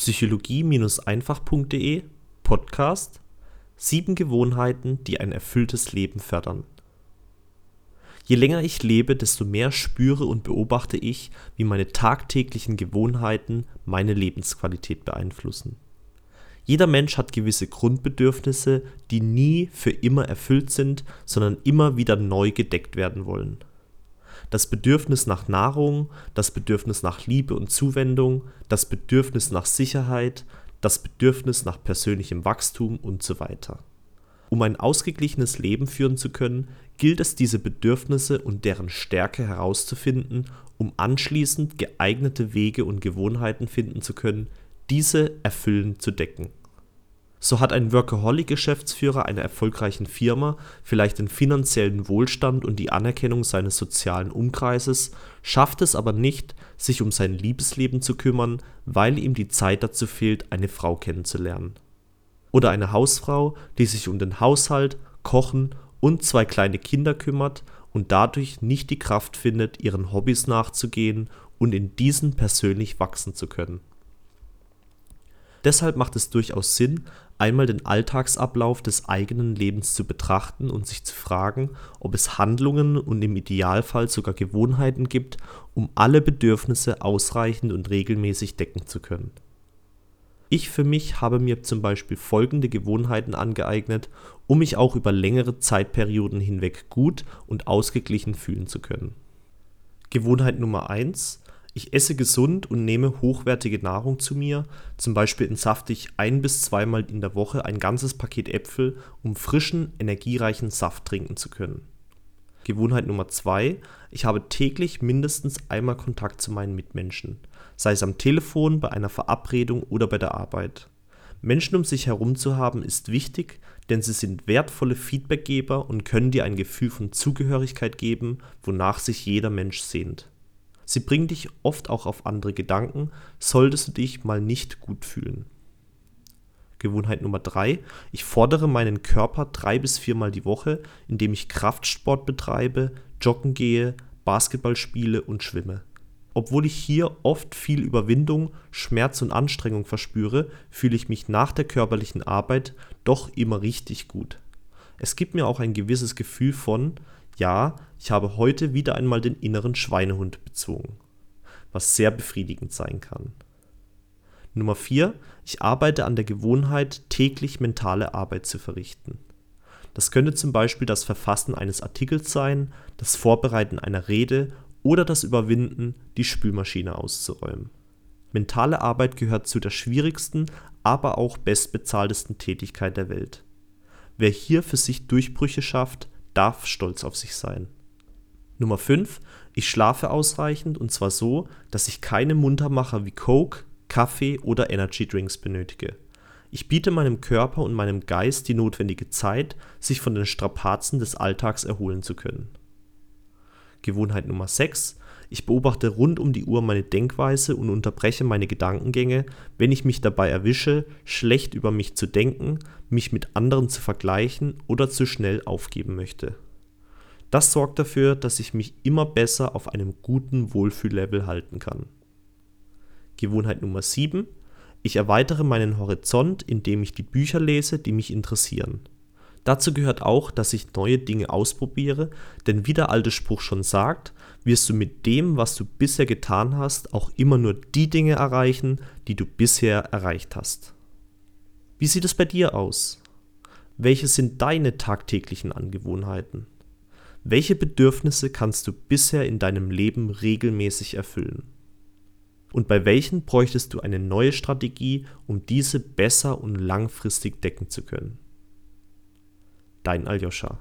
psychologie-einfach.de Podcast 7 Gewohnheiten, die ein erfülltes Leben fördern. Je länger ich lebe, desto mehr spüre und beobachte ich, wie meine tagtäglichen Gewohnheiten meine Lebensqualität beeinflussen. Jeder Mensch hat gewisse Grundbedürfnisse, die nie für immer erfüllt sind, sondern immer wieder neu gedeckt werden wollen. Das Bedürfnis nach Nahrung, das Bedürfnis nach Liebe und Zuwendung, das Bedürfnis nach Sicherheit, das Bedürfnis nach persönlichem Wachstum und so weiter. Um ein ausgeglichenes Leben führen zu können, gilt es, diese Bedürfnisse und deren Stärke herauszufinden, um anschließend geeignete Wege und Gewohnheiten finden zu können, diese erfüllend zu decken. So hat ein Workaholic-Geschäftsführer einer erfolgreichen Firma vielleicht den finanziellen Wohlstand und die Anerkennung seines sozialen Umkreises, schafft es aber nicht, sich um sein Liebesleben zu kümmern, weil ihm die Zeit dazu fehlt, eine Frau kennenzulernen. Oder eine Hausfrau, die sich um den Haushalt, Kochen und zwei kleine Kinder kümmert und dadurch nicht die Kraft findet, ihren Hobbys nachzugehen und in diesen persönlich wachsen zu können. Deshalb macht es durchaus Sinn, einmal den Alltagsablauf des eigenen Lebens zu betrachten und sich zu fragen, ob es Handlungen und im Idealfall sogar Gewohnheiten gibt, um alle Bedürfnisse ausreichend und regelmäßig decken zu können. Ich für mich habe mir zum Beispiel folgende Gewohnheiten angeeignet, um mich auch über längere Zeitperioden hinweg gut und ausgeglichen fühlen zu können. Gewohnheit Nummer 1 ich esse gesund und nehme hochwertige Nahrung zu mir, zum Beispiel entsafte ich ein bis zweimal in der Woche ein ganzes Paket Äpfel, um frischen, energiereichen Saft trinken zu können. Gewohnheit Nummer zwei: Ich habe täglich mindestens einmal Kontakt zu meinen Mitmenschen, sei es am Telefon, bei einer Verabredung oder bei der Arbeit. Menschen um sich herum zu haben ist wichtig, denn sie sind wertvolle Feedbackgeber und können dir ein Gefühl von Zugehörigkeit geben, wonach sich jeder Mensch sehnt. Sie bringen dich oft auch auf andere Gedanken, solltest du dich mal nicht gut fühlen. Gewohnheit Nummer 3. Ich fordere meinen Körper drei bis viermal die Woche, indem ich Kraftsport betreibe, joggen gehe, Basketball spiele und schwimme. Obwohl ich hier oft viel Überwindung, Schmerz und Anstrengung verspüre, fühle ich mich nach der körperlichen Arbeit doch immer richtig gut. Es gibt mir auch ein gewisses Gefühl von, ja, ich habe heute wieder einmal den inneren Schweinehund bezogen, was sehr befriedigend sein kann. Nummer 4. Ich arbeite an der Gewohnheit, täglich mentale Arbeit zu verrichten. Das könnte zum Beispiel das Verfassen eines Artikels sein, das Vorbereiten einer Rede oder das Überwinden, die Spülmaschine auszuräumen. Mentale Arbeit gehört zu der schwierigsten, aber auch bestbezahltesten Tätigkeit der Welt. Wer hier für sich Durchbrüche schafft, darf stolz auf sich sein. Nummer 5. Ich schlafe ausreichend und zwar so, dass ich keine Muntermacher wie Coke, Kaffee oder Energy Drinks benötige. Ich biete meinem Körper und meinem Geist die notwendige Zeit, sich von den Strapazen des Alltags erholen zu können. Gewohnheit Nummer 6. Ich beobachte rund um die Uhr meine Denkweise und unterbreche meine Gedankengänge, wenn ich mich dabei erwische, schlecht über mich zu denken, mich mit anderen zu vergleichen oder zu schnell aufgeben möchte. Das sorgt dafür, dass ich mich immer besser auf einem guten Wohlfühllevel halten kann. Gewohnheit Nummer 7. Ich erweitere meinen Horizont, indem ich die Bücher lese, die mich interessieren. Dazu gehört auch, dass ich neue Dinge ausprobiere, denn wie der alte Spruch schon sagt, wirst du mit dem, was du bisher getan hast, auch immer nur die Dinge erreichen, die du bisher erreicht hast. Wie sieht es bei dir aus? Welche sind deine tagtäglichen Angewohnheiten? Welche Bedürfnisse kannst du bisher in deinem Leben regelmäßig erfüllen? Und bei welchen bräuchtest du eine neue Strategie, um diese besser und langfristig decken zu können? Dein Aljoscha.